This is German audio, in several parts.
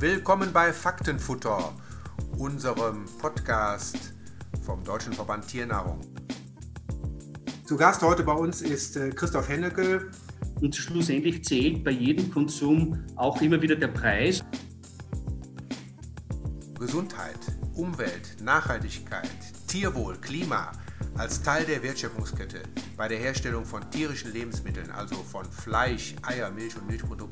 Willkommen bei Faktenfutter, unserem Podcast vom Deutschen Verband Tiernahrung. Zu Gast heute bei uns ist äh, Christoph Hennecke. Und schlussendlich zählt bei jedem Konsum auch immer wieder der Preis. Gesundheit, Umwelt, Nachhaltigkeit, Tierwohl, Klima als Teil der Wertschöpfungskette bei der Herstellung von tierischen Lebensmitteln, also von Fleisch, Eier, Milch und Milchprodukten,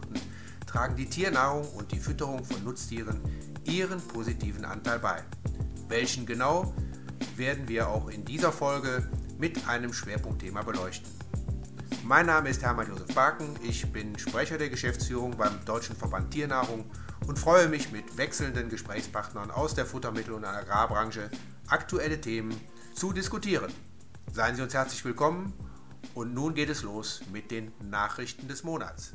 tragen die Tiernahrung und die Fütterung von Nutztieren ihren positiven Anteil bei. Welchen genau, werden wir auch in dieser Folge mit einem Schwerpunktthema beleuchten. Mein Name ist Hermann Josef Barken, ich bin Sprecher der Geschäftsführung beim Deutschen Verband Tiernahrung und freue mich mit wechselnden Gesprächspartnern aus der Futtermittel- und Agrarbranche aktuelle Themen zu diskutieren. Seien Sie uns herzlich willkommen und nun geht es los mit den Nachrichten des Monats.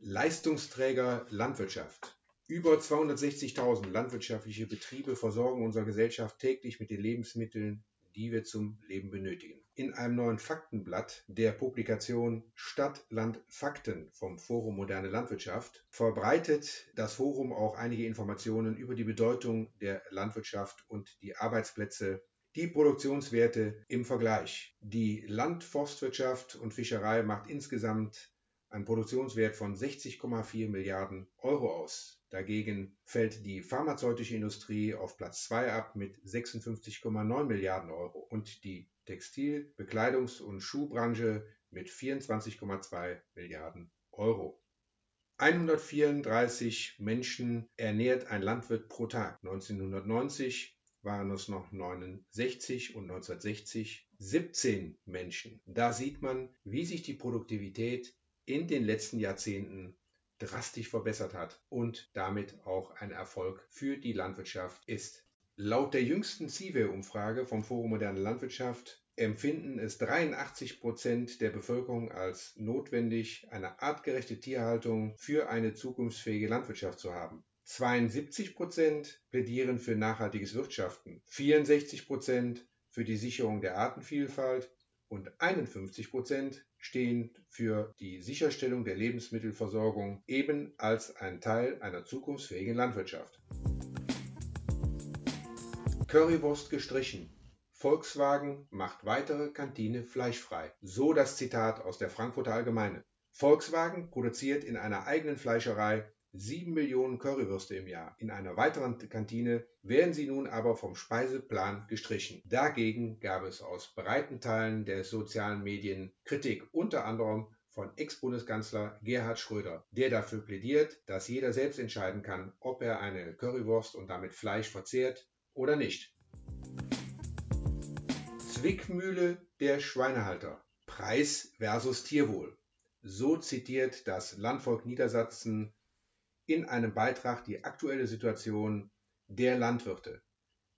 Leistungsträger Landwirtschaft. Über 260.000 landwirtschaftliche Betriebe versorgen unsere Gesellschaft täglich mit den Lebensmitteln, die wir zum Leben benötigen. In einem neuen Faktenblatt der Publikation Stadt, Land, Fakten vom Forum Moderne Landwirtschaft verbreitet das Forum auch einige Informationen über die Bedeutung der Landwirtschaft und die Arbeitsplätze die Produktionswerte im Vergleich. Die Landforstwirtschaft und Fischerei macht insgesamt einen Produktionswert von 60,4 Milliarden Euro aus. Dagegen fällt die pharmazeutische Industrie auf Platz 2 ab mit 56,9 Milliarden Euro und die Textil-, Bekleidungs- und Schuhbranche mit 24,2 Milliarden Euro. 134 Menschen ernährt ein Landwirt pro Tag. 1990 waren es noch 69 und 1960 17 Menschen. Da sieht man, wie sich die Produktivität in den letzten Jahrzehnten drastisch verbessert hat und damit auch ein Erfolg für die Landwirtschaft ist. Laut der jüngsten CIVE-Umfrage vom Forum Moderne Landwirtschaft empfinden es 83 Prozent der Bevölkerung als notwendig, eine artgerechte Tierhaltung für eine zukunftsfähige Landwirtschaft zu haben. 72 Prozent plädieren für nachhaltiges Wirtschaften, 64 Prozent für die Sicherung der Artenvielfalt und 51 Prozent stehen für die Sicherstellung der Lebensmittelversorgung eben als ein Teil einer zukunftsfähigen Landwirtschaft. Currywurst gestrichen. Volkswagen macht weitere Kantine fleischfrei. So das Zitat aus der Frankfurter Allgemeine. Volkswagen produziert in einer eigenen Fleischerei 7 Millionen Currywürste im Jahr. In einer weiteren Kantine werden sie nun aber vom Speiseplan gestrichen. Dagegen gab es aus breiten Teilen der sozialen Medien Kritik, unter anderem von Ex-Bundeskanzler Gerhard Schröder, der dafür plädiert, dass jeder selbst entscheiden kann, ob er eine Currywurst und damit Fleisch verzehrt oder nicht. Zwickmühle der Schweinehalter. Preis versus Tierwohl. So zitiert das Landvolk Niedersachsen in einem Beitrag die aktuelle Situation der Landwirte.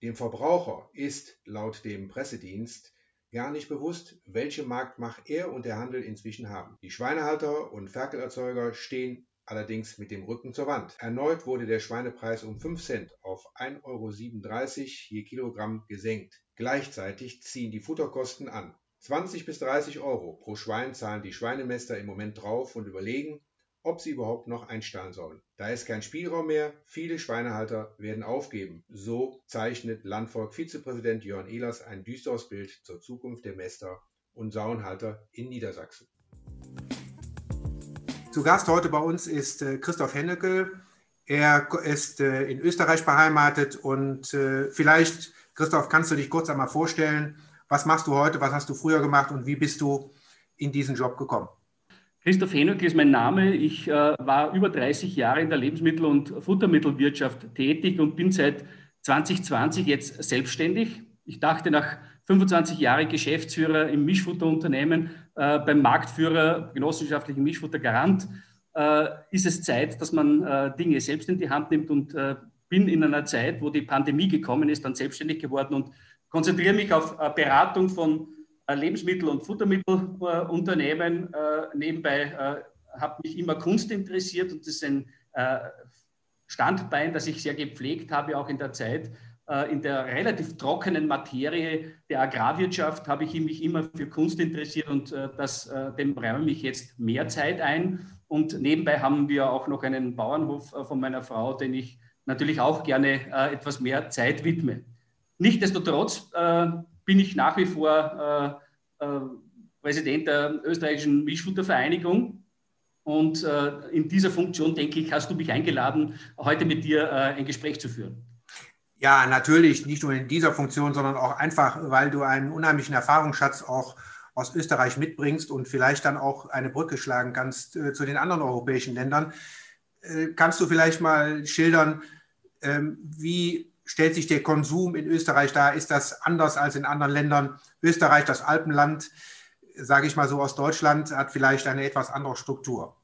Dem Verbraucher ist laut dem Pressedienst gar nicht bewusst, welche Marktmacht er und der Handel inzwischen haben. Die Schweinehalter und Ferkelerzeuger stehen allerdings mit dem Rücken zur Wand. Erneut wurde der Schweinepreis um 5 Cent auf 1,37 Euro je Kilogramm gesenkt. Gleichzeitig ziehen die Futterkosten an. 20 bis 30 Euro pro Schwein zahlen die Schweinemester im Moment drauf und überlegen, ob sie überhaupt noch einstellen sollen. Da ist kein Spielraum mehr, viele Schweinehalter werden aufgeben. So zeichnet Landvolk-Vizepräsident Jörn Ehlers ein düsteres Bild zur Zukunft der Mester und Sauenhalter in Niedersachsen. Zu Gast heute bei uns ist äh, Christoph Hennecke. Er ist äh, in Österreich beheimatet und äh, vielleicht, Christoph, kannst du dich kurz einmal vorstellen, was machst du heute, was hast du früher gemacht und wie bist du in diesen Job gekommen? Christoph Henöck ist mein Name. Ich äh, war über 30 Jahre in der Lebensmittel- und Futtermittelwirtschaft tätig und bin seit 2020 jetzt selbstständig. Ich dachte nach 25 Jahren Geschäftsführer im Mischfutterunternehmen äh, beim Marktführer genossenschaftlichen Mischfutter Garant äh, ist es Zeit, dass man äh, Dinge selbst in die Hand nimmt und äh, bin in einer Zeit, wo die Pandemie gekommen ist, dann selbstständig geworden und konzentriere mich auf äh, Beratung von Lebensmittel- und Futtermittelunternehmen. Äh, nebenbei äh, hat mich immer Kunst interessiert und das ist ein Standbein, das ich sehr gepflegt habe, auch in der Zeit. In der relativ trockenen Materie der Agrarwirtschaft habe ich mich immer für Kunst interessiert und das, dem räume ich jetzt mehr Zeit ein. Und nebenbei haben wir auch noch einen Bauernhof äh, von meiner Frau, den ich natürlich auch gerne äh, etwas mehr Zeit widme. Nichtsdestotrotz äh, bin ich nach wie vor äh, äh, Präsident der österreichischen Mischfuttervereinigung. Und äh, in dieser Funktion, denke ich, hast du mich eingeladen, heute mit dir ein Gespräch zu führen. Ja, natürlich, nicht nur in dieser Funktion, sondern auch einfach, weil du einen unheimlichen Erfahrungsschatz auch aus Österreich mitbringst und vielleicht dann auch eine Brücke schlagen kannst äh, zu den anderen europäischen Ländern. Äh, kannst du vielleicht mal schildern, ähm, wie stellt sich der Konsum in Österreich dar? Ist das anders als in anderen Ländern? Österreich, das Alpenland, sage ich mal so aus Deutschland, hat vielleicht eine etwas andere Struktur.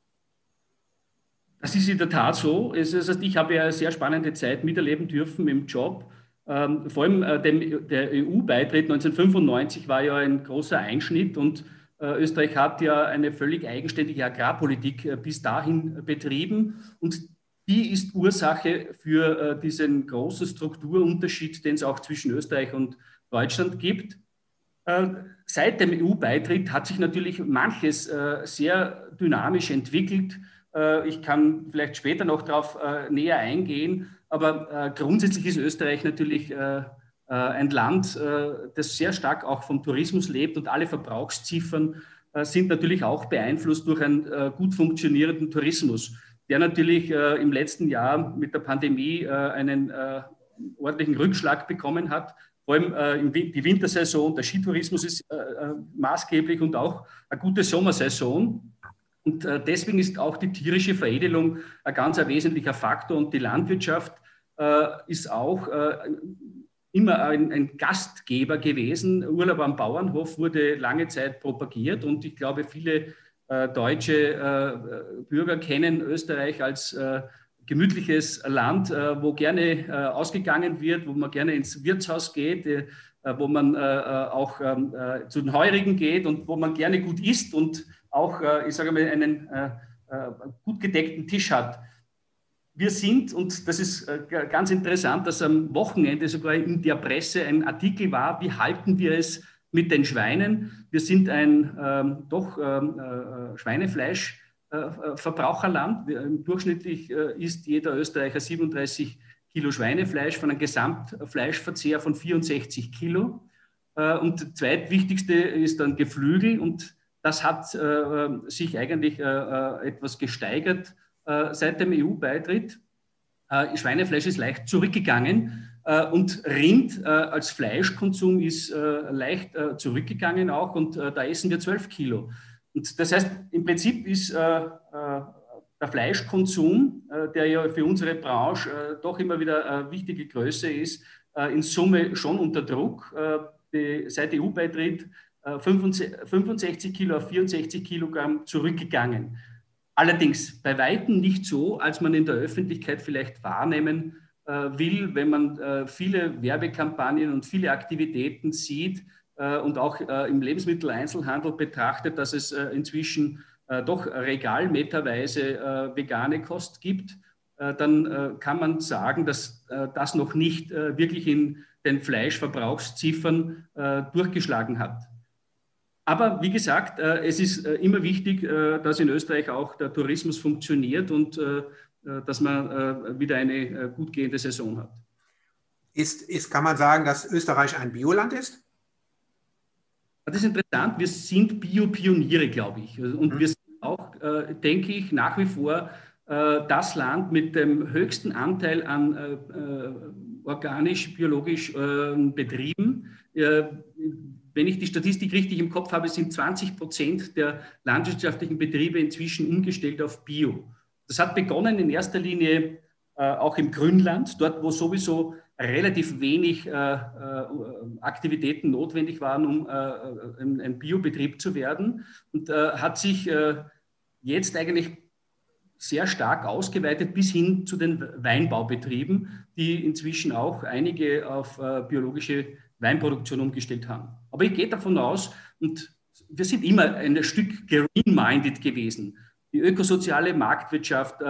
Das ist in der Tat so. Das heißt, ich habe ja eine sehr spannende Zeit miterleben dürfen im Job ähm, vor allem äh, dem, der EU-Beitritt 1995 war ja ein großer Einschnitt und äh, Österreich hat ja eine völlig eigenständige Agrarpolitik äh, bis dahin betrieben und die ist Ursache für äh, diesen großen Strukturunterschied, den es auch zwischen Österreich und Deutschland gibt. Äh, seit dem EU-Beitritt hat sich natürlich manches äh, sehr dynamisch entwickelt. ich kann vielleicht später noch darauf näher eingehen. Aber äh, grundsätzlich ist Österreich natürlich äh, äh, ein Land, äh, das sehr stark auch vom Tourismus lebt und alle Verbrauchsziffern äh, sind natürlich auch beeinflusst durch einen äh, gut funktionierenden Tourismus, der natürlich im letzten Jahr mit der Pandemie einen ordentlichen Rückschlag bekommen hat. Vor allem die Wintersaison, der Skitourismus ist maßgeblich und auch eine gute Sommersaison. Und deswegen ist auch die tierische Veredelung ein ganz ein wesentlicher Faktor und die Landwirtschaft äh, ist auch äh, immer ein, ein, Gastgeber gewesen. Urlaub am Bauernhof wurde lange Zeit propagiert und ich glaube, viele äh, deutsche äh, Bürger kennen Österreich als äh, gemütliches Land, äh, wo gerne ausgegangen wird, wo man gerne ins Wirtshaus geht, wo man auch ähm, zu den Heurigen geht und wo man gerne gut isst und auch, ich sage mal, einen gut gedeckten Tisch hat. Wir sind, und das ist äh, ganz interessant, dass am Wochenende sogar in der Presse ein Artikel war, wie halten wir es mit den Schweinen? Wir sind ein ähm, doch ähm, äh, Schweinefleischverbraucherland. Äh, äh durchschnittlich äh, isst jeder Österreicher 37 Kilo Schweinefleisch von einem Gesamtfleischverzehr von 64 Kilo. Äh, und das zweitwichtigste ist dann Geflügel und das hat sich eigentlich etwas gesteigert äh, seit dem EU-Beitritt. Äh, Schweinefleisch ist leicht zurückgegangen äh, und Rind als Fleischkonsum ist leicht zurückgegangen auch und da essen wir 12 Kilo. Und das heißt, im Prinzip ist der Fleischkonsum, der ja für unsere Branche doch immer wieder eine wichtige Größe ist, in Summe schon unter Druck. seit EU-Beitritt 65 Kilo auf 64 Kilogramm zurückgegangen. Allerdings bei Weitem nicht so, als man in der Öffentlichkeit vielleicht wahrnehmen äh, will, wenn man äh, viele Werbekampagnen und viele Aktivitäten sieht äh, und auch äh, im Lebensmitteleinzelhandel betrachtet, dass es äh, inzwischen äh, doch regalmeterweise vegane Kost gibt, dann kann man sagen, dass das noch nicht wirklich in den Fleischverbrauchsziffern durchgeschlagen hat. Aber wie gesagt, äh, es ist äh, immer wichtig, äh, dass in Österreich auch der Tourismus funktioniert und dass man wieder eine gut gehende Saison hat. Ist, ist, kann man sagen, dass Österreich ein Bioland ist? Das ist interessant. Wir sind Bio-Pioniere, glaube ich. Und mhm. wir sind auch, denke ich, nach wie vor das Land mit dem höchsten Anteil an organisch-biologisch Betrieben wenn ich die Statistik richtig im Kopf habe, sind 20 Prozent der landwirtschaftlichen Betriebe inzwischen umgestellt auf Bio. Das hat begonnen in erster Linie äh, auch im Grünland, dort wo sowieso relativ wenig äh, äh, Aktivitäten notwendig waren, um äh, ein, Biobetrieb zu werden und äh, hat sich äh, jetzt eigentlich sehr stark ausgeweitet bis hin zu den Weinbaubetrieben, die inzwischen auch einige auf biologische Weinproduktion umgestellt haben. Aber ich gehe davon aus, und wir sind immer ein Stück green-minded gewesen. Die ökosoziale Marktwirtschaft äh,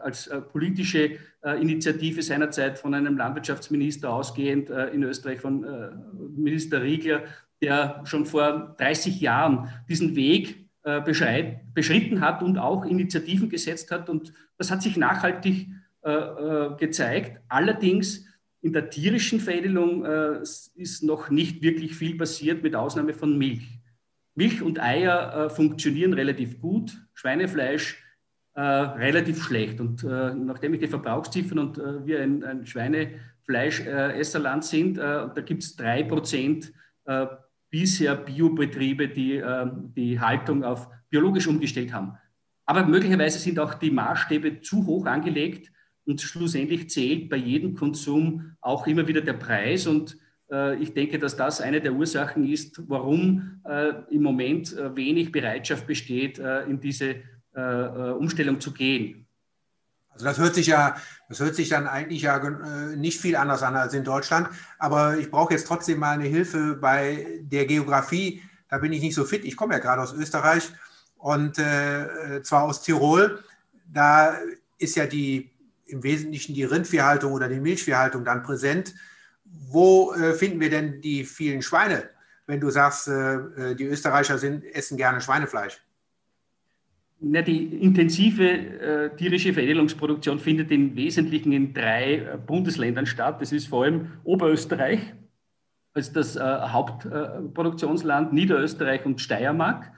als äh, politische äh, Initiative seinerzeit von einem Landwirtschaftsminister ausgehend äh, in Österreich, von äh, Minister Riegler, der schon vor 30 Jahren diesen Weg äh, beschritten hat und auch Initiativen gesetzt hat. Und das hat sich nachhaltig gezeigt. Allerdings in der tierischen Veredelung ist noch nicht wirklich viel passiert, mit Ausnahme von Milch. Milch und Eier äh, funktionieren relativ gut, Schweinefleisch äh, relativ schlecht. Und nachdem ich die Verbrauchsziffern und wir ein, ein Schweinefleischesserland sind, da gibt es drei Prozent bisher Biobetriebe, die die Haltung auf biologisch umgestellt haben. Aber möglicherweise sind auch die Maßstäbe zu hoch angelegt und schlussendlich zählt bei jedem Konsum auch immer wieder der Preis. Und äh, ich denke, dass das eine der Ursachen ist, warum äh, im Moment äh, wenig Bereitschaft besteht, äh, in diese äh, äh, Umstellung zu gehen. Also das hört sich ja, das hört sich dann eigentlich ja nicht viel anders an als in Deutschland. Aber ich brauche jetzt trotzdem mal eine Hilfe bei der Geografie. Da bin ich nicht so fit. Ich komme ja gerade aus Österreich und äh, zwar aus Tirol. Da ist ja die im Wesentlichen die Rindviehhaltung oder die Milchviehhaltung dann präsent. Wo äh, finden wir denn die vielen Schweine, wenn du sagst, äh, äh die Österreicher sind, essen gerne Schweinefleisch? Na, die intensive äh, tierische Veredelungsproduktion findet im Wesentlichen in drei äh, Bundesländern statt. Das ist vor allem Oberösterreich als das äh, Hauptproduktionsland, Niederösterreich und Steiermark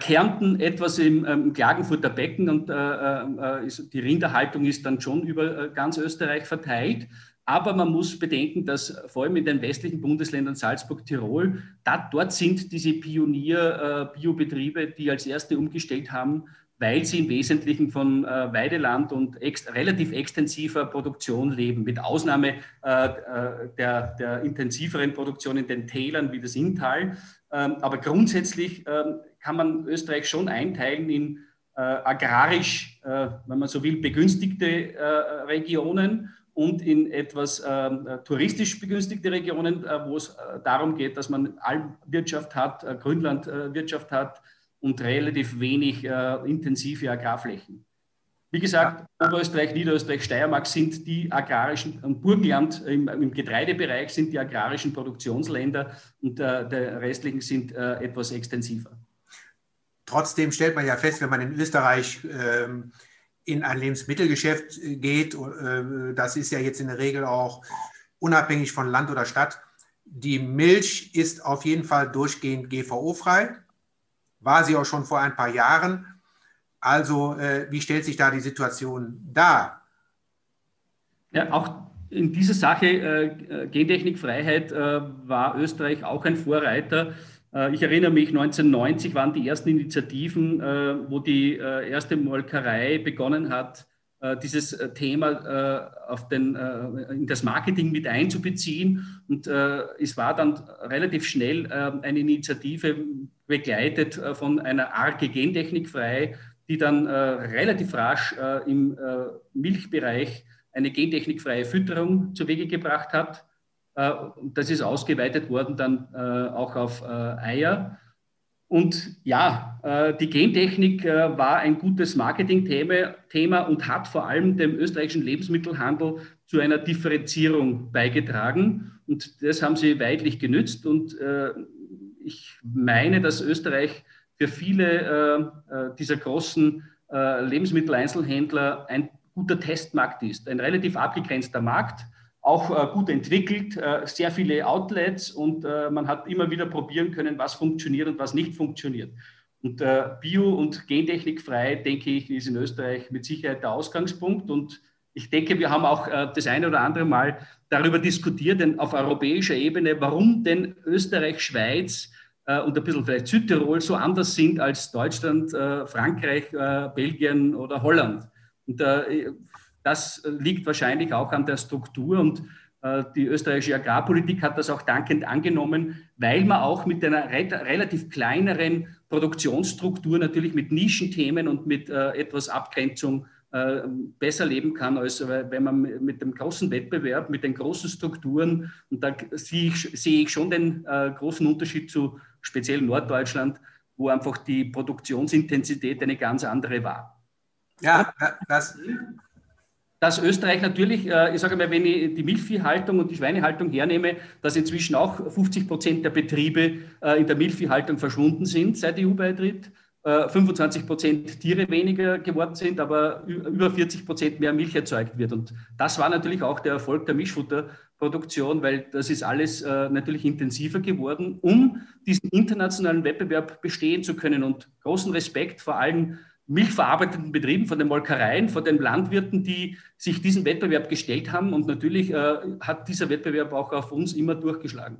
Kärnten etwas im ähm, Klagenfurter Becken und äh, äh, ist, die Rinderhaltung ist dann schon über äh, ganz Österreich verteilt. Aber man muss bedenken, dass vor allem in den westlichen Bundesländern Salzburg, Tirol, da, dort sind diese Pionier-Biobetriebe, die als erste umgestellt haben, weil sie im Wesentlichen von äh, Weideland und ex relativ extensiver Produktion leben, mit Ausnahme äh, der, der intensiveren Produktion in den Tälern wie das Inntal. Ähm, aber grundsätzlich ähm, kann man Österreich schon einteilen in äh, agrarisch, äh, wenn man so will, begünstigte äh, Regionen und in etwas ähm, touristisch begünstigte Regionen, äh, wo es äh, darum geht, dass man Almwirtschaft hat, äh, Grünlandwirtschaft hat und relativ wenig intensive Agrarflächen. Wie gesagt, Oberösterreich, Niederösterreich, Steiermark sind die agrarischen, und Burgenland im, im, Getreidebereich sind die agrarischen Produktionsländer und äh, der restlichen sind äh, etwas extensiver. Trotzdem stellt man ja fest, wenn man in Österreich ähm, in ein Lebensmittelgeschäft äh, geht, äh, das ist ja jetzt in der Regel auch unabhängig von Land oder Stadt, die Milch ist auf jeden Fall durchgehend GVO-frei, war sie auch schon vor ein paar Jahren. Also äh, wie stellt sich da die Situation dar? Ja, auch in dieser Sache äh, Gentechnikfreiheit äh, war Österreich auch ein Vorreiter. Äh, ich erinnere mich, 1990 waren die ersten Initiativen, äh, wo die äh, erste Molkerei begonnen hat, dieses Thema den, in das Marketing mit einzubeziehen. Und es war dann relativ schnell eine Initiative begleitet von einer Arke Gentechnik frei, die dann relativ rasch im Milchbereich eine gentechnikfreie Fütterung zu Wege gebracht hat. Äh, das ist ausgeweitet worden dann äh, auch auf äh, Eier. Und ja, die Gentechnik war ein gutes Marketingthema und hat vor allem dem österreichischen Lebensmittelhandel zu einer Differenzierung beigetragen. Und das haben sie weitlich genützt. Und ich meine, dass Österreich für viele dieser großen Lebensmitteleinzelhändler ein guter Testmarkt ist, ein relativ abgegrenzter Markt auch äh, gut entwickelt, äh, sehr viele Outlets und äh, man hat immer wieder probieren können, was funktioniert und was nicht funktioniert. Und Bio- und Gentechnikfrei, denke ich, ist in Österreich mit Sicherheit der Ausgangspunkt. Und ich denke, wir haben auch das eine oder andere Mal darüber diskutiert, denn auf europäischer Ebene, warum denn Österreich, Schweiz und ein bisschen vielleicht Südtirol so anders sind als Deutschland, Frankreich, Belgien oder Holland. Und das liegt wahrscheinlich auch an der Struktur und äh, die österreichische Agrarpolitik hat das auch dankend angenommen, weil man auch mit einer relativ kleineren Produktionsstruktur natürlich mit Nischenthemen und mit äh, etwas Abgrenzung äh, besser leben kann, als wenn man mit dem großen Wettbewerb, mit den großen Strukturen, und da sehe ich, sehe ich schon den großen Unterschied zu speziell Norddeutschland, wo einfach die Produktionsintensität eine ganz andere war. Ja, das, dass Österreich natürlich, äh, ich sage mal, wenn ich die Milchviehhaltung und die Schweinehaltung hernehme, dass inzwischen auch 50 Prozent der Betriebe äh, in der Milchviehhaltung verschwunden sind seit EU-Beitritt. 25 Prozent Tiere weniger geworden sind, aber über 40 Prozent mehr Milch erzeugt wird. Und das war natürlich auch der Erfolg der Mischfutterproduktion, weil das ist alles äh, natürlich intensiver geworden, um diesen internationalen Wettbewerb bestehen zu können. Und großen Respekt vor allen milchverarbeitenden Betrieben, von den Molkereien, von den Landwirten, die sich diesen Wettbewerb gestellt haben. Und natürlich äh, hat dieser Wettbewerb auch auf uns immer durchgeschlagen.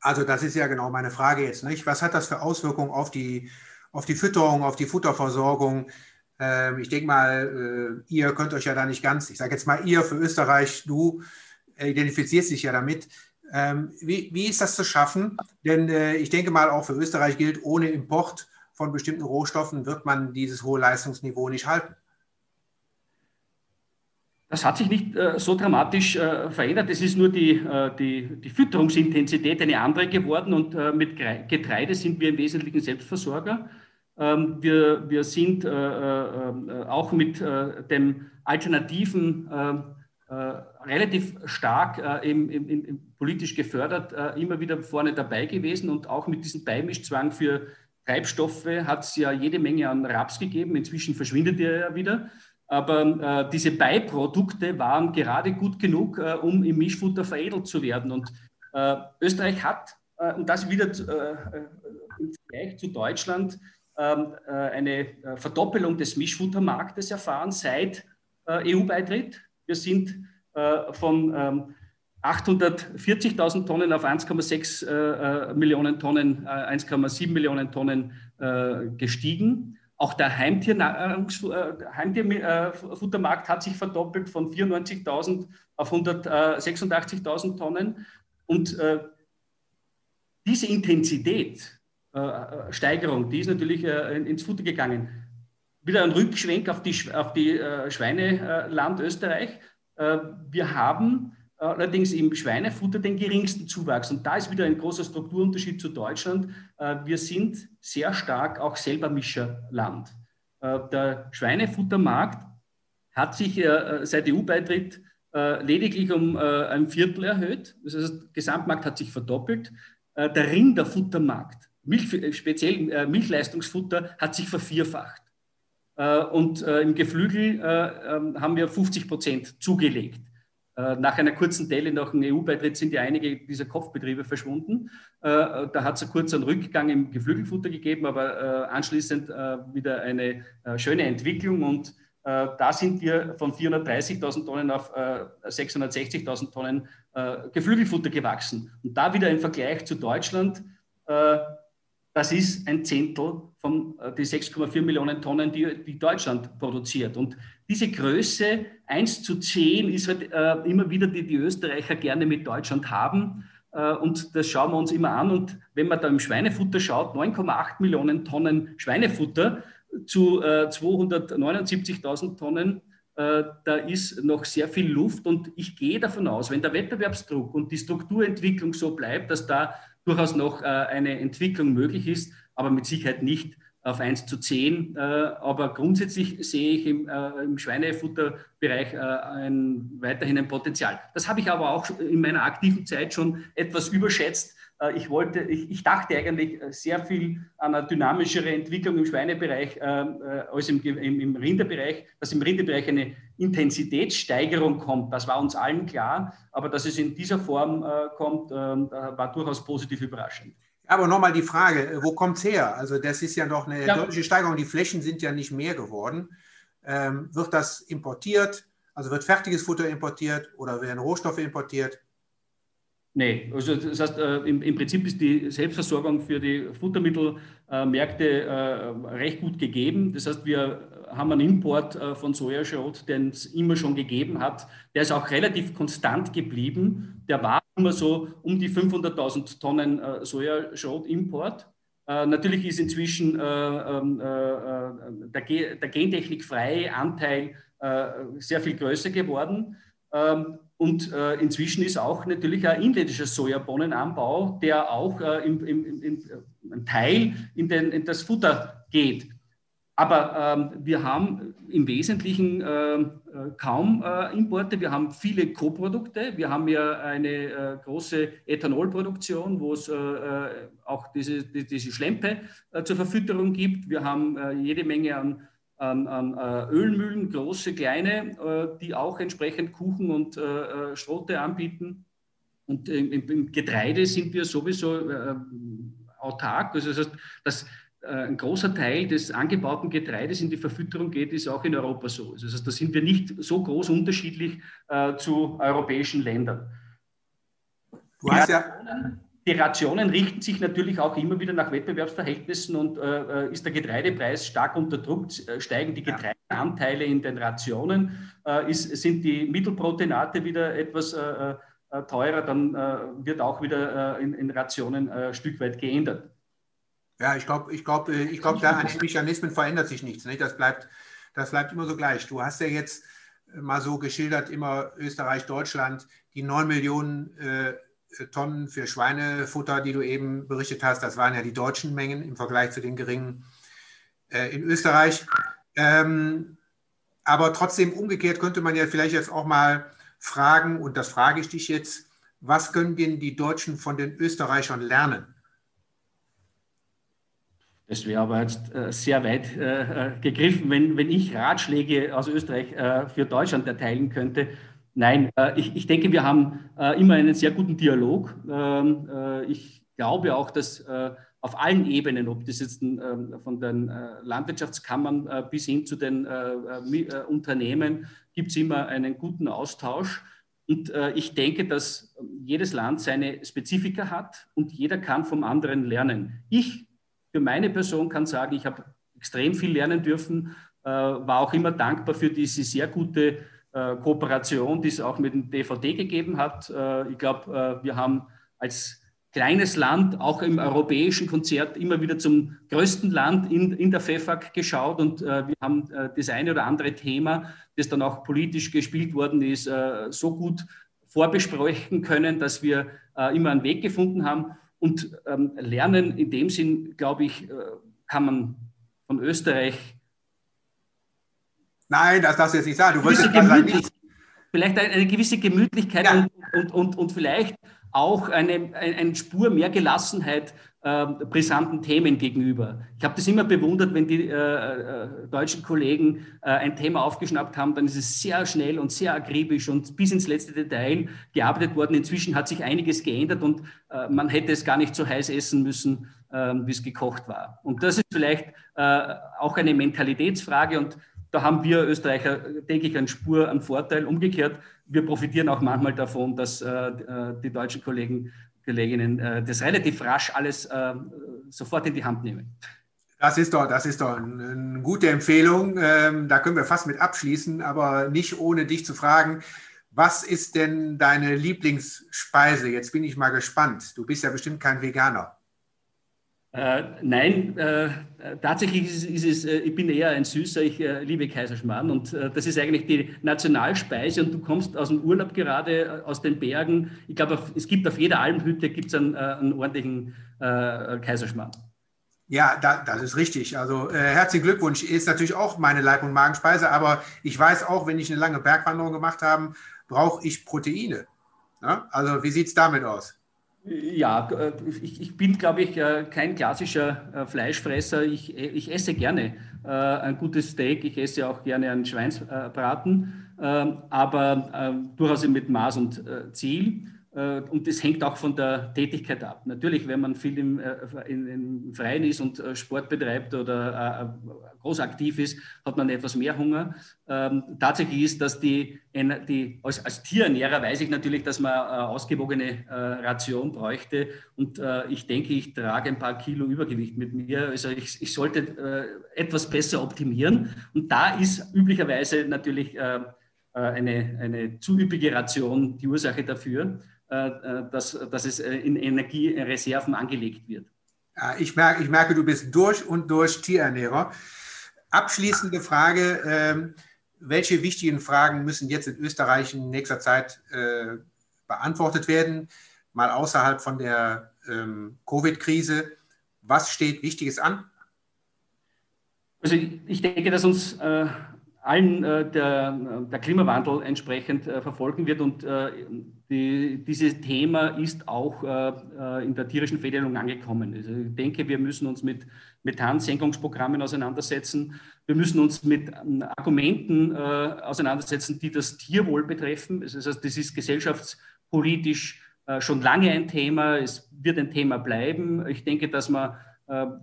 Also das ist ja genau meine Frage jetzt. Nicht? Was hat das für Auswirkungen auf die auf die Fütterung, auf die Futterversorgung. Ähm, ich denke mal, äh, ihr könnt euch ja da nicht ganz, ich sage jetzt mal ihr für Österreich, du äh, identifizierst dich ja damit. Ähm, wie, wie ist das zu schaffen? Denn äh, ich denke mal, auch für Österreich gilt, ohne Import von bestimmten Rohstoffen wird man dieses hohe Leistungsniveau nicht halten. Das hat sich nicht äh, so dramatisch äh, verändert. Es ist nur die, äh, die, die, Fütterungsintensität eine andere geworden und äh, mit Getreide sind wir im Wesentlichen Selbstversorger. Ähm, wir, wir sind äh, äh, auch mit dem alternativen relativ stark im, im, im, politisch gefördert immer wieder vorne dabei gewesen und auch mit diesem Beimischzwang für Treibstoffe hat es ja jede Menge an Raps gegeben. Inzwischen verschwindet er ja wieder. Aber äh, diese Beiprodukte waren gerade gut genug, äh, um im Mischfutter veredelt zu werden. Und äh, Österreich hat, äh, und das wieder äh, im Vergleich zu Deutschland, ähm, äh, eine Verdoppelung des Mischfuttermarktes erfahren seit EU-Beitritt. Wir sind von ähm, 840.000 Tonnen auf 1,6 Millionen Tonnen, 1,7 Millionen Tonnen gestiegen. Auch der Heimtierfuttermarkt hat sich verdoppelt von 94.000 auf 186.000 Tonnen. Und äh, diese Intensität, äh, Steigerung, die ist natürlich äh, ins Futter gegangen. Wieder ein Rückschwenk auf die, auf die Schweineland Österreich. wir haben allerdings im Schweinefutter den geringsten Zuwachs. Und da ist wieder ein großer Strukturunterschied zu Deutschland. Äh, wir sind sehr stark auch selber Mischerland. Äh, der Schweinefuttermarkt hat sich äh, seit EU-Beitritt lediglich um ein Viertel erhöht. Das heißt, der Gesamtmarkt hat sich verdoppelt. Der Rinderfuttermarkt, Milch, speziell Milchleistungsfutter, hat sich vervierfacht. Und im Geflügel ähm, haben wir 50 Prozent zugelegt. Äh, nach einer kurzen Delle nach dem EU-Beitritt sind ja einige dieser Kopfbetriebe verschwunden. Äh, da hat es kurz einen Rückgang im Geflügelfutter gegeben, aber äh, anschließend wieder eine schöne Entwicklung. Und da sind wir von 430.000 Tonnen auf 660.000 Tonnen Geflügelfutter gewachsen. Und da wieder im Vergleich zu Deutschland das ist ein Zehntel von die 6,4 Millionen Tonnen, die, die, Deutschland produziert. Und diese Größe 1 zu 10 ist halt äh, immer wieder, die die Österreicher gerne mit Deutschland haben. Äh, und das schauen wir uns immer an. Und wenn man da im Schweinefutter schaut, 9,8 Millionen Tonnen Schweinefutter zu äh, 279.000 Tonnen, äh, da ist noch sehr viel Luft. Und ich gehe davon aus, wenn der Wettbewerbsdruck und die Strukturentwicklung so bleibt, dass da durchaus noch äh, eine Entwicklung möglich ist, aber mit Sicherheit nicht auf 1 zu 10. Äh, aber grundsätzlich sehe ich im, äh, im Schweinefutterbereich ein, weiterhin ein Potenzial. Das habe ich aber auch in meiner aktiven Zeit schon etwas überschätzt. Ich, wollte, ich, ich dachte eigentlich sehr viel an eine dynamischere Entwicklung im Schweinebereich als im, im, im Rinderbereich, dass im Rinderbereich eine Intensitätssteigerung kommt, das war uns allen klar, aber dass es in dieser Form äh, kommt, äh, war durchaus positiv überraschend. Aber nochmal die Frage, wo kommt es her? Also das ist ja doch eine ja. deutliche Steigerung, die Flächen sind ja nicht mehr geworden. Ähm, wird das importiert? Also wird fertiges Futter importiert oder werden Rohstoffe importiert? Nee, also das heißt, äh, im, im, Prinzip ist die Selbstversorgung für die Futtermittelmärkte äh, recht gut gegeben. Das heißt, wir haben einen Import äh, von Sojaschrot, den es immer schon gegeben hat. Der ist auch relativ konstant geblieben. Der war immer so um die 500.000 Tonnen äh, Sojaschrot-Import. Äh, natürlich ist inzwischen ähm, der, der gentechnikfreie Anteil sehr viel größer geworden. Ähm, und inzwischen ist auch natürlich ein inländischer Sojabohnenanbau, der auch im, im, im, im Teil in, den, in das Futter geht. Aber ähm, wir haben im Wesentlichen äh, kaum äh, Importe. Wir haben viele Co-Produkte. Wir haben ja eine äh, große Ethanolproduktion, wo es äh, äh, auch diese, diese Schlempe äh, zur Verfütterung gibt. Wir haben jede Menge an, an, an Ölmühlen, große, kleine, die auch entsprechend Kuchen und Schrote anbieten. Und im, im, Getreide sind wir sowieso autark. Also das heißt, das äh, ein großer Teil des angebauten Getreides in die Verfütterung geht, ist auch in Europa so. Also da sind wir nicht so groß unterschiedlich äh, zu europäischen Ländern. Hast ja die Rationen richten sich natürlich auch immer wieder nach Wettbewerbsverhältnissen und äh, äh ist der Getreidepreis stark unter Druck, äh, steigen die Getreideanteile in den Rationen, äh, ist, sind die Mittelproteinate wieder etwas äh, teurer, dann wird auch wieder in, in, Rationen ein Stück weit geändert. Ja, ich glaube, ich glaube, äh, ich glaube, da an den Mechanismen verändert sich nichts. Nicht? Das, bleibt, das bleibt immer so gleich. Du hast ja jetzt äh, mal so geschildert, immer Österreich, Deutschland, die 9 Millionen äh, Tonnen für Schweinefutter, die du eben berichtet hast, das waren ja die deutschen Mengen im Vergleich zu den geringen äh, in Österreich. Ähm, aber trotzdem umgekehrt könnte man ja vielleicht jetzt auch mal fragen, und das frage ich dich jetzt, was können denn die Deutschen von den Österreichern lernen? Das wäre aber jetzt äh, sehr weit äh, äh, gegriffen, wenn, wenn ich Ratschläge aus Österreich äh, für Deutschland erteilen könnte. Nein, äh, ich, ich denke, wir haben äh, immer einen sehr guten Dialog. Ähm, ich glaube auch, dass auf allen Ebenen, ob das jetzt ähm, von den Landwirtschaftskammern bis hin zu den Unternehmen, gibt es immer einen guten Austausch. Und ich denke, dass jedes Land seine Spezifika hat und jeder kann vom anderen lernen. Ich für meine Person kann sagen, ich habe extrem viel lernen dürfen, äh, war auch immer dankbar für diese sehr gute äh, Kooperation, die es auch mit dem DVD gegeben hat. Äh, ich glaube, wir haben als kleines Land auch im europäischen Konzert immer wieder zum größten Land in, in der FEFAG geschaut und wir haben das eine oder andere Thema, das dann auch politisch gespielt worden ist, so gut vorbesprechen können, dass wir immer einen Weg gefunden haben. Und ähm, Lernen in dem Sinn, glaube ich, äh, kann man von Österreich. Nein, das darfst du jetzt nicht sagen. Du wolltest sagen, Vielleicht eine, eine gewisse Gemütlichkeit ja. und, und, und, und vielleicht auch eine, eine Spur mehr Gelassenheit äh, brisanten Themen gegenüber. Ich habe das immer bewundert, wenn die äh, äh, deutschen Kollegen äh, ein Thema aufgeschnappt haben, dann ist es sehr schnell und sehr akribisch und bis ins letzte Detail gearbeitet worden. Inzwischen hat sich einiges geändert und äh, man hätte es gar nicht so heiß essen müssen, ähm, wie es gekocht war. Und das ist vielleicht äh, auch eine Mentalitätsfrage und da haben wir Österreicher, denke ich, eine Spur an Vorteil. Umgekehrt, wir profitieren auch manchmal davon, dass äh, die deutschen Kollegen Kolleginnen äh, das relativ rasch alles äh, sofort in die Hand nehmen. Das ist doch, das ist doch eine, gute Empfehlung. Ähm, da können wir fast mit abschließen, aber nicht ohne dich zu fragen, was ist denn deine Lieblingsspeise? Jetzt bin ich mal gespannt. Du bist ja bestimmt kein Veganer. Äh, nein, äh, tatsächlich ist, ist es, äh, ich bin eher ein Süßer, ich äh, liebe Kaiserschmarrn und äh, das ist eigentlich die Nationalspeise und du kommst aus dem Urlaub gerade, äh, aus den Bergen. Ich glaube, es gibt auf jeder Almhütte gibt's einen, einen ordentlichen Kaiserschmarrn. Ja, da, das ist richtig. Also herzlichen Glückwunsch. Ist natürlich auch meine Leib- und Magenspeise, aber ich weiß auch, wenn ich eine lange Bergwanderung gemacht habe, brauche ich Proteine. Ja? Also wie sieht es damit aus? Ja, äh, ich, ich bin, glaube ich, äh, kein klassischer äh, Fleischfresser. Ich, ich esse gerne ein gutes Steak, ich esse auch gerne einen Schweinsbraten, ähm, aber durchaus mit Maß und Ziel. Äh, und das hängt auch von der Tätigkeit ab. Natürlich, wenn man viel im, äh, in, im Freien ist und äh, Sport betreibt oder groß aktiv ist, hat man etwas mehr Hunger. Ähm, tatsächlich ist, dass die, die als, als, Tierernährer weiß ich natürlich, dass man eine ausgewogene Ration bräuchte. Und ich denke, ich trage ein paar Kilo Übergewicht mit mir. Also ich, ich sollte etwas besser optimieren. Und da ist üblicherweise natürlich eine, eine zu üppige Ration die Ursache dafür. Äh, äh, dass, dass es äh, in Energiereserven angelegt wird. Ich merke, ich merke, du bist durch und durch Tierernährer. Abschließende Frage. Ähm, welche wichtigen Fragen müssen jetzt in Österreich in nächster Zeit beantwortet werden? Mal außerhalb von der ähm, Covid-Krise. Was steht Wichtiges an? Also ich denke, dass uns allen äh, der, der, Klimawandel entsprechend äh, verfolgen wird und äh, die, dieses Thema ist auch äh, äh, in der tierischen Veredelung angekommen. Also ich denke, wir müssen uns mit Methansenkungsprogrammen auseinandersetzen. Wir müssen uns mit ähm, Argumenten auseinandersetzen, die das Tierwohl betreffen. Das heißt, das ist gesellschaftspolitisch schon lange ein Thema. Es wird ein Thema bleiben. Ich denke, dass wir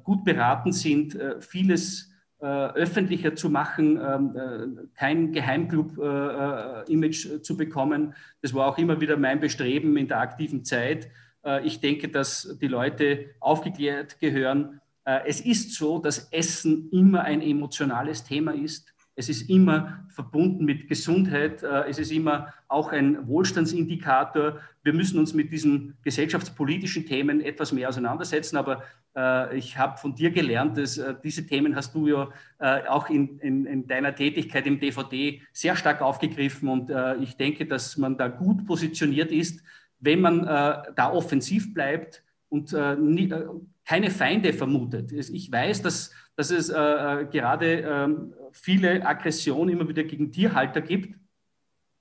gut beraten sind, vieles äh, öffentlicher zu machen, ähm, äh, kein Geheimclub-Image äh, zu bekommen. Das war auch immer wieder mein Bestreben in der aktiven Zeit. ich denke, dass die Leute aufgeklärt gehören. es ist so, dass Essen immer ein emotionales Thema ist. Es ist immer verbunden mit Gesundheit. Es ist immer auch ein Wohlstandsindikator. Wir müssen uns mit diesen gesellschaftspolitischen Themen etwas mehr auseinandersetzen. Aber äh, ich habe von dir gelernt, dass äh, diese Themen hast du ja äh, auch in, in, in, deiner Tätigkeit im DVD sehr stark aufgegriffen. Und ich denke, dass man da gut positioniert ist, wenn man da offensiv bleibt und keine Feinde vermutet. Ich weiß, dass, dass es gerade ähm, viele Aggressionen immer wieder gegen Tierhalter gibt.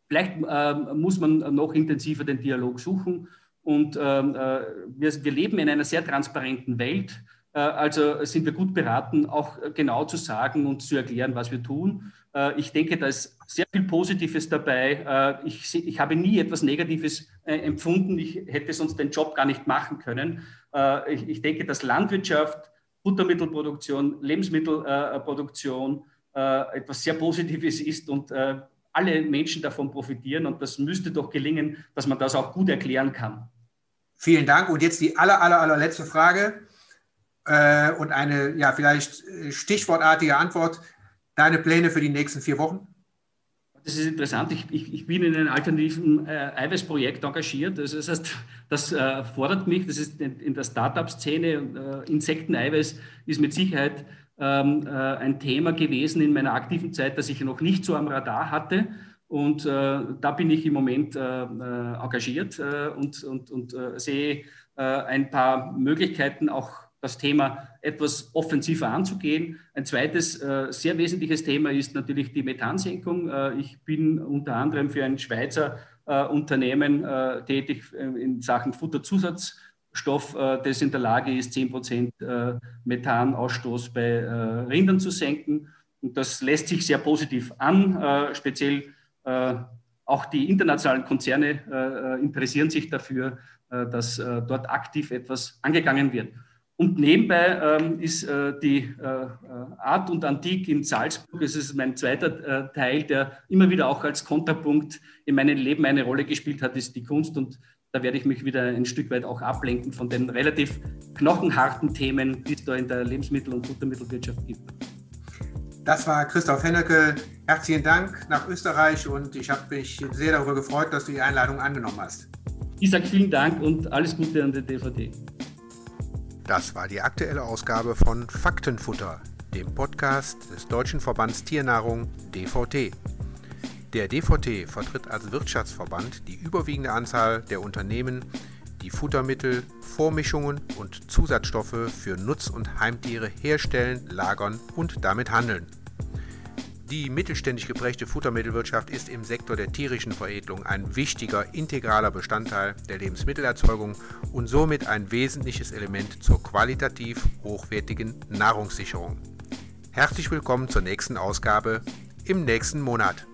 Vielleicht muss man noch intensiver den Dialog suchen und ähm, äh, wir, wir, leben in einer sehr transparenten Welt. Äh, also sind wir gut beraten, auch genau zu sagen und zu erklären, was wir tun. Äh, ich denke, da ist sehr viel Positives dabei. Äh, ich, ich, habe nie etwas Negatives äh, empfunden. Ich hätte sonst den Job gar nicht machen können. Äh, ich, ich, denke, dass Landwirtschaft, Futtermittelproduktion, Lebensmittelproduktion etwas sehr Positives ist und alle Menschen davon profitieren. Und das müsste doch gelingen, dass man das auch gut erklären kann. Vielen Dank. Und jetzt die aller, aller, allerletzte Frage äh, und eine, ja, vielleicht äh, stichwortartige Antwort. Deine Pläne für die nächsten vier Wochen? Das ist interessant. Ich, ich, ich bin in einem alternativen äh, Eiweißprojekt engagiert. Also das heißt, das äh, fordert mich. Das ist in, in der Startup-Szene. Äh, Insekteneiweiß ist mit Sicherheit ähm, äh, ein Thema gewesen in meiner aktiven Zeit, das ich noch nicht so am Radar hatte. Und äh, da bin ich im Moment äh, äh engagiert und, und, und sehe ein paar Möglichkeiten, auch das Thema etwas offensiver anzugehen. Ein zweites sehr wesentliches Thema ist natürlich die Methansenkung. ich bin unter anderem für ein Schweizer Unternehmen tätig in Sachen Futterzusatzstoff, das in der Lage ist, 10 Prozent Methanausstoß bei Rindern zu senken. Und das lässt sich sehr positiv an, speziell äh, auch die internationalen Konzerne äh, interessieren sich dafür, äh, dass dort aktiv etwas angegangen wird. Und nebenbei ähm, ist äh, die äh, Art und Antik in Salzburg, es ist mein zweiter äh, Teil, der immer wieder auch als Kontrapunkt in meinem Leben eine Rolle gespielt hat, ist die Kunst. Und da werde ich mich wieder ein Stück weit auch ablenken von den relativ knochenharten Themen, die es da in der Lebensmittel- und Futtermittelwirtschaft gibt. Das war Christoph Hennecke. Herzlichen Dank nach Österreich und ich habe mich sehr darüber gefreut, dass du die Einladung angenommen hast. Ich sage vielen Dank und alles Gute an der DVD. Das war die aktuelle Ausgabe von Faktenfutter, dem Podcast des Deutschen Verbands Tiernahrung DVT. Der DVT vertritt als Wirtschaftsverband die überwiegende Anzahl der Unternehmen, die Futtermittel, Vormischungen und Zusatzstoffe für Nutz- und Heimtiere herstellen, lagern und damit handeln. Die mittelständisch geprägte Futtermittelwirtschaft ist im Sektor der tierischen Veredelung ein wichtiger, integraler Bestandteil der Lebensmittelerzeugung und somit ein wesentliches Element zur qualitativ hochwertigen Nahrungssicherung. Herzlich willkommen zur nächsten Ausgabe im nächsten Monat.